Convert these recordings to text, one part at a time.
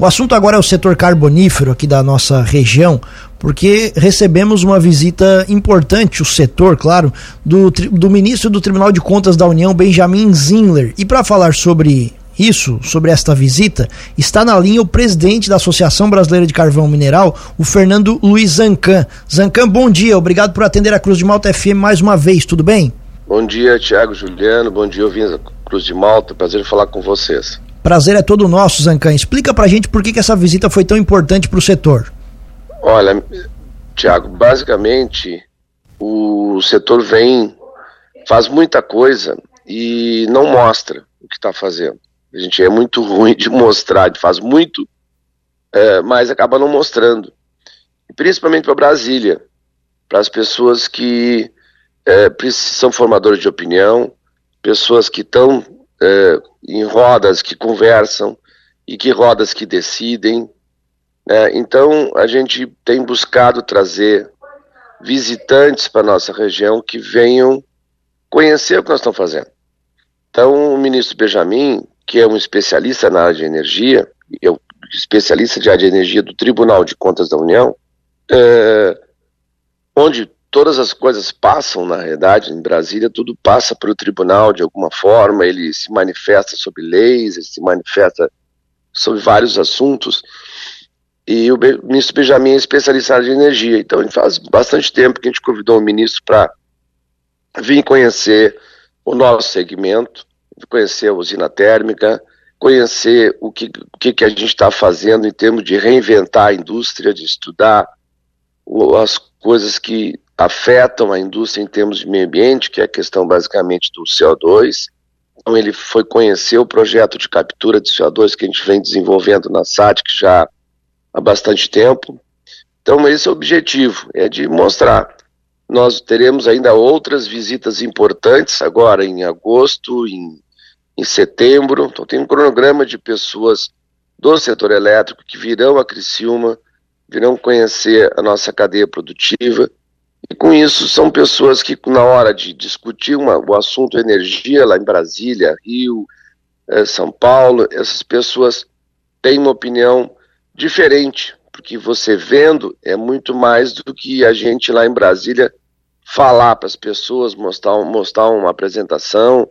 O assunto agora é o setor carbonífero aqui da nossa região, porque recebemos uma visita importante, o setor, claro, do, do ministro do Tribunal de Contas da União, Benjamin Zinler. E para falar sobre isso, sobre esta visita, está na linha o presidente da Associação Brasileira de Carvão Mineral, o Fernando Luiz Zancan. Zancan, bom dia, obrigado por atender a Cruz de Malta FM mais uma vez, tudo bem? Bom dia, Tiago Juliano, bom dia, ouvintes Cruz de Malta, prazer falar com vocês. Prazer é todo nosso, Zancan. Explica pra gente por que, que essa visita foi tão importante para o setor. Olha, Tiago, basicamente o setor vem, faz muita coisa e não mostra o que está fazendo. A gente é muito ruim de mostrar, faz muito, é, mas acaba não mostrando. E principalmente para Brasília, para as pessoas que é, são formadores de opinião, pessoas que estão é, em rodas que conversam e que rodas que decidem. Né? Então a gente tem buscado trazer visitantes para nossa região que venham conhecer o que nós estamos fazendo. Então o ministro Benjamin que é um especialista na área de energia, é o especialista de área de energia do Tribunal de Contas da União, é, onde todas as coisas passam, na realidade, em Brasília, tudo passa para o tribunal de alguma forma, ele se manifesta sobre leis, ele se manifesta sobre vários assuntos, e o ministro Benjamin é especialista de energia, então faz bastante tempo que a gente convidou o ministro para vir conhecer o nosso segmento, conhecer a usina térmica, conhecer o que, o que, que a gente está fazendo em termos de reinventar a indústria, de estudar as coisas que afetam a indústria em termos de meio ambiente, que é a questão basicamente do CO2. Então ele foi conhecer o projeto de captura de CO2 que a gente vem desenvolvendo na SATIC já há bastante tempo. Então esse é o objetivo, é de mostrar nós teremos ainda outras visitas importantes agora em agosto, em em setembro. Então tem um cronograma de pessoas do setor elétrico que virão a Criciúma, virão conhecer a nossa cadeia produtiva. E com isso são pessoas que na hora de discutir uma, o assunto energia lá em Brasília, Rio, eh, São Paulo, essas pessoas têm uma opinião diferente, porque você vendo é muito mais do que a gente lá em Brasília falar para as pessoas, mostrar, mostrar uma apresentação,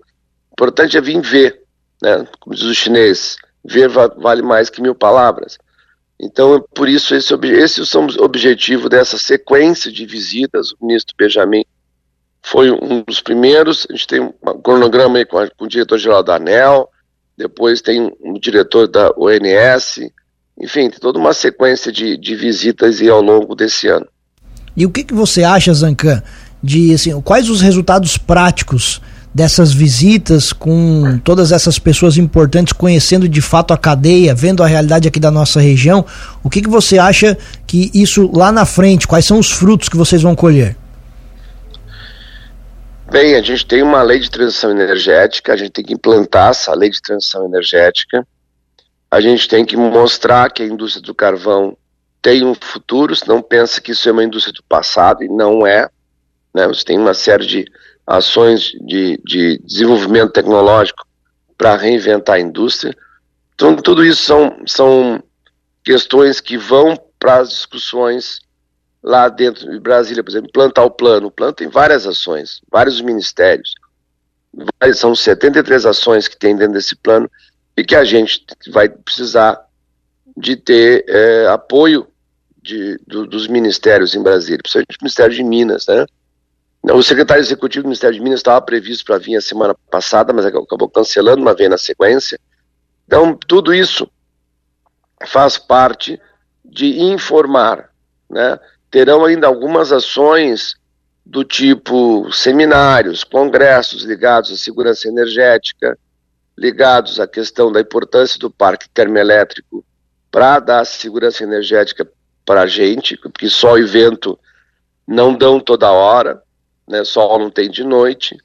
importante é vir ver, né? Como diz o chinês, ver vale mais que mil palavras. Então, por isso, esse, esse são o objetivo dessa sequência de visitas. O ministro Benjamin foi um dos primeiros. A gente tem um cronograma aí com, a, com o diretor-geral da ANEL, depois tem um diretor da ONS, enfim, tem toda uma sequência de, de visitas aí ao longo desse ano. E o que, que você acha, Zancan, de assim, quais os resultados práticos dessas visitas com todas essas pessoas importantes conhecendo de fato a cadeia, vendo a realidade aqui da nossa região, o que, que você acha que isso lá na frente, quais são os frutos que vocês vão colher? Bem, a gente tem uma lei de transição energética, a gente tem que implantar essa lei de transição energética, a gente tem que mostrar que a indústria do carvão tem um futuro, não pensa que isso é uma indústria do passado, e não é. Né? Você tem uma série de ações de, de desenvolvimento tecnológico para reinventar a indústria. Então, tudo isso são, são questões que vão para as discussões lá dentro de Brasília, por exemplo, plantar o plano. O plano tem várias ações, vários ministérios. São 73 ações que tem dentro desse plano e que a gente vai precisar de ter é, apoio de, do, dos ministérios em Brasília, principalmente o Ministério de Minas, né? O secretário executivo do Ministério de Minas estava previsto para vir a semana passada, mas acabou cancelando, uma vez na sequência. Então, tudo isso faz parte de informar. Né? Terão ainda algumas ações do tipo seminários, congressos ligados à segurança energética, ligados à questão da importância do parque termoelétrico para dar segurança energética para a gente, porque e vento não dão toda hora né? Sol não tem de noite,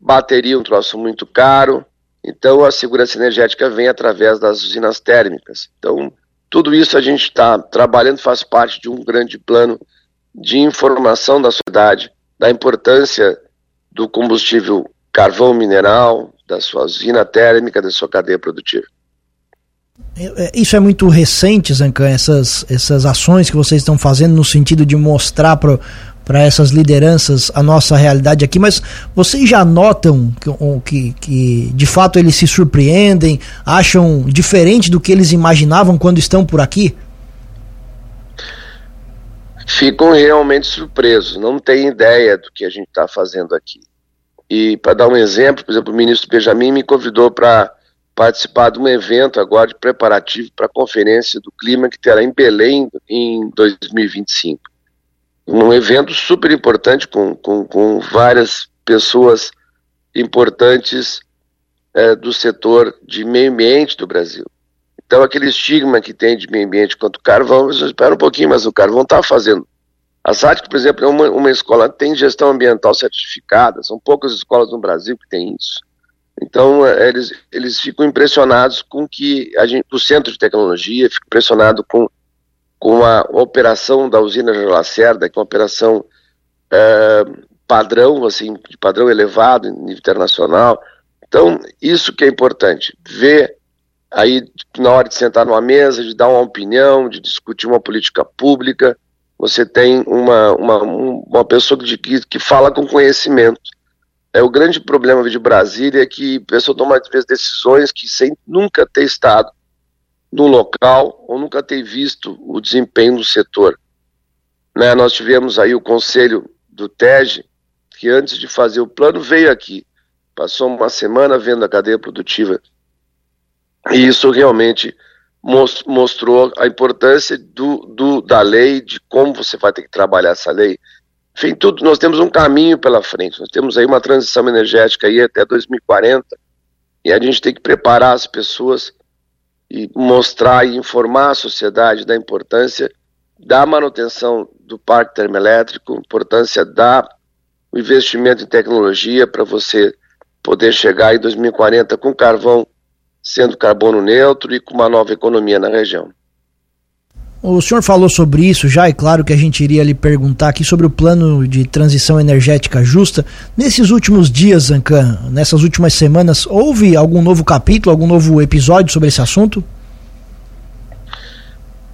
bateria um troço muito caro, então a segurança energética vem através das usinas térmicas. Então, tudo isso a gente está trabalhando, faz parte de um grande plano de informação da sociedade, da importância do combustível carvão mineral, da sua usina térmica, da sua cadeia produtiva. É, é, isso é muito recente, Zancan, essas, essas ações que vocês estão fazendo no sentido de mostrar para para essas lideranças a nossa realidade aqui, mas vocês já notam que, que, que, de fato eles se surpreendem, acham diferente do que eles imaginavam quando estão por aqui? Ficam realmente surpresos, não têm ideia do que a gente está fazendo aqui. E para dar um exemplo, por exemplo, o ministro Benjamin me convidou para participar de um evento agora de preparativo para a Conferência do Clima que terá em Belém em 2025 um evento super importante com, com, com várias pessoas importantes é, do setor de meio ambiente do Brasil. Então, aquele estigma que tem de meio ambiente quanto carvão, espera um pouquinho, mas o carvão está fazendo. A SATIC, por exemplo, é uma, uma escola que tem gestão ambiental certificada, são poucas escolas no Brasil que têm isso. Então, é, eles, eles ficam impressionados com que a gente, o Centro de Tecnologia fica impressionado com com a operação da usina de Lacerda, que é uma operação é, padrão, assim, de padrão elevado nível internacional. Então, isso que é importante, ver aí na hora de sentar numa mesa, de dar uma opinião, de discutir uma política pública, você tem uma, uma, uma pessoa que, que fala com conhecimento. É, o grande problema de Brasília é que a pessoa toma às vezes decisões que sem nunca ter estado no local ou nunca ter visto o desempenho do setor. Né, nós tivemos aí o conselho do TEG, que antes de fazer o plano veio aqui, passou uma semana vendo a cadeia produtiva, e isso realmente mostrou a importância do, do, da lei, de como você vai ter que trabalhar essa lei. Enfim, tudo, nós temos um caminho pela frente, nós temos aí uma transição energética aí até 2040, e a gente tem que preparar as pessoas e mostrar e informar a sociedade da importância da manutenção do parque termoelétrico, importância da o investimento em tecnologia para você poder chegar em 2040 com carvão sendo carbono neutro e com uma nova economia na região. O senhor falou sobre isso já, e claro que a gente iria lhe perguntar aqui sobre o plano de transição energética justa. Nesses últimos dias, Zancan, nessas últimas semanas, houve algum novo capítulo, algum novo episódio sobre esse assunto?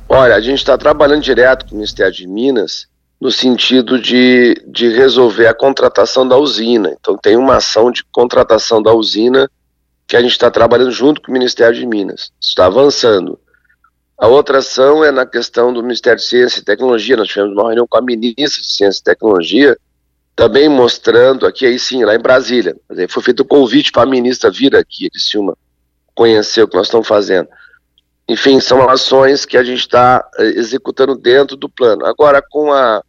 Olha, a gente está trabalhando direto com o Ministério de Minas no sentido de, de resolver a contratação da usina. Então, tem uma ação de contratação da usina que a gente está trabalhando junto com o Ministério de Minas. Está avançando. A outra ação é na questão do Ministério de Ciência e Tecnologia. Nós tivemos uma reunião com a ministra de Ciência e Tecnologia, também mostrando aqui, aí sim, lá em Brasília. Foi feito o um convite para a ministra vir aqui, Silma, conhecer o que nós estamos fazendo. Enfim, são ações que a gente está eh, executando dentro do plano. Agora, com, a,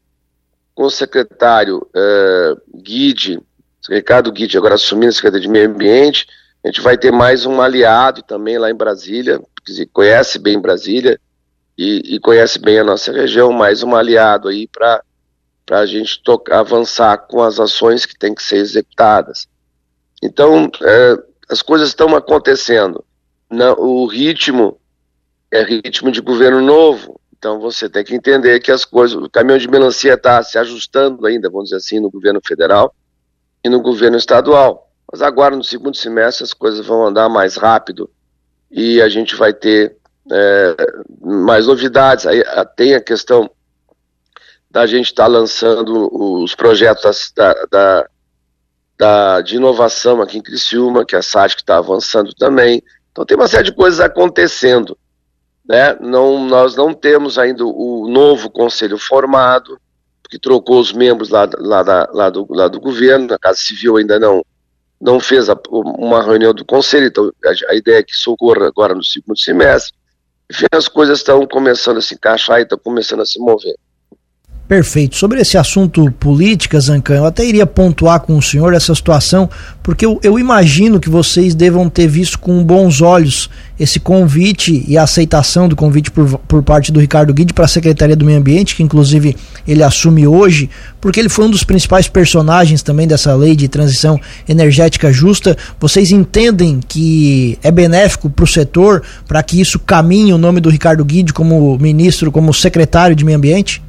com o secretário eh, Guide, Ricardo Guide, agora assumindo a Secretaria de Meio Ambiente, a gente vai ter mais um aliado também lá em Brasília, que conhece bem Brasília e, e conhece bem a nossa região, mais um aliado aí para a gente avançar com as ações que têm que ser executadas. Então, é, as coisas estão acontecendo. Na, o ritmo é ritmo de governo novo, então você tem que entender que as coisas, o caminhão de melancia está se ajustando ainda, vamos dizer assim, no governo federal e no governo estadual. Mas agora, no segundo semestre, as coisas vão andar mais rápido e a gente vai ter é, mais novidades. Aí tem a questão da gente estar tá lançando os projetos da, da, da, de inovação aqui em Criciúma, que a SAT está avançando também. Então tem uma série de coisas acontecendo. Né? Não, nós não temos ainda o novo conselho formado, que trocou os membros lá, lá, da, lá, do, lá do governo, a Casa Civil ainda não, não fez a, uma reunião do conselho, então a, a, ideia é que isso ocorra agora no segundo semestre. Enfim, as coisas estão começando a se encaixar e estão começando a se mover. Perfeito. Sobre esse assunto política, Zancan, eu até iria pontuar com o senhor essa situação, porque eu, eu, imagino que vocês devam ter visto com bons olhos esse convite e a aceitação do convite por, por parte do Ricardo Guide para a Secretaria do Meio Ambiente, que inclusive ele assume hoje, porque ele foi um dos principais personagens também dessa lei de transição energética justa. Vocês entendem que é benéfico para o setor, para que isso caminhe o nome do Ricardo Guide como ministro, como secretário de Meio Ambiente?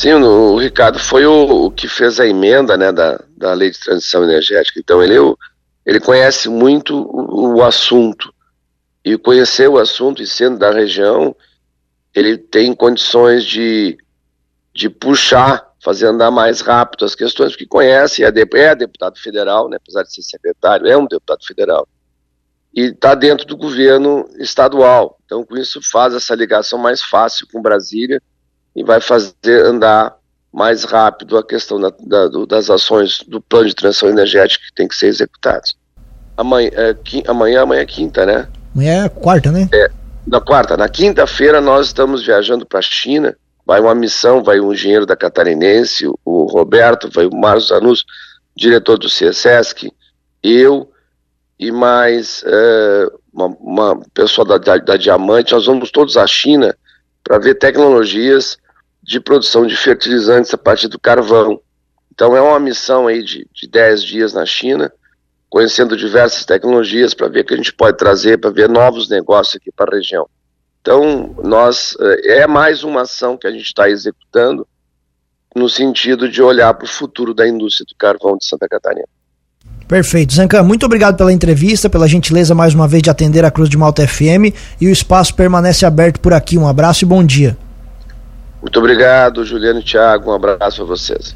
Sim, o, Ricardo foi o, o, que fez a emenda né, da, da lei de transição energética. Então ele, ele conhece muito o, o assunto. e conhecer o assunto e sendo da região, ele tem condições de, de puxar, fazer andar mais rápido as questões, porque conhece, é, é deputado federal, né, apesar de ser secretário, é um deputado federal, e está dentro do governo estadual. Então, com isso, faz essa ligação mais fácil com Brasília e vai fazer andar mais rápido a questão da, da, do, das ações do plano de transição energética que tem que ser executados. Amanhã, é, amanhã, amanhã é quinta, né? Amanhã é quarta, né? É, na quarta. Na quinta-feira nós estamos viajando para a China. Vai uma missão, vai um engenheiro da Catarinense, o Roberto, vai o Marcos Zanus, diretor do CSESC, eu e mais é, uma, uma, pessoa da, da, da Diamante. Nós vamos todos à China para ver tecnologias de produção de fertilizantes a partir do carvão. Então é uma missão aí de, de 10 dias na China, conhecendo diversas tecnologias para ver o que a gente pode trazer, para ver novos negócios aqui para a região. Então, nós eh, é mais uma ação que a gente está executando no sentido de olhar para o futuro da indústria do carvão de Santa Catarina. Perfeito. Zancan, muito obrigado pela entrevista, pela gentileza mais uma vez de atender a Cruz de Malta FM e o espaço permanece aberto por aqui. Um abraço e bom dia. Muito obrigado, Juliano e Thiago. Um abraço a vocês.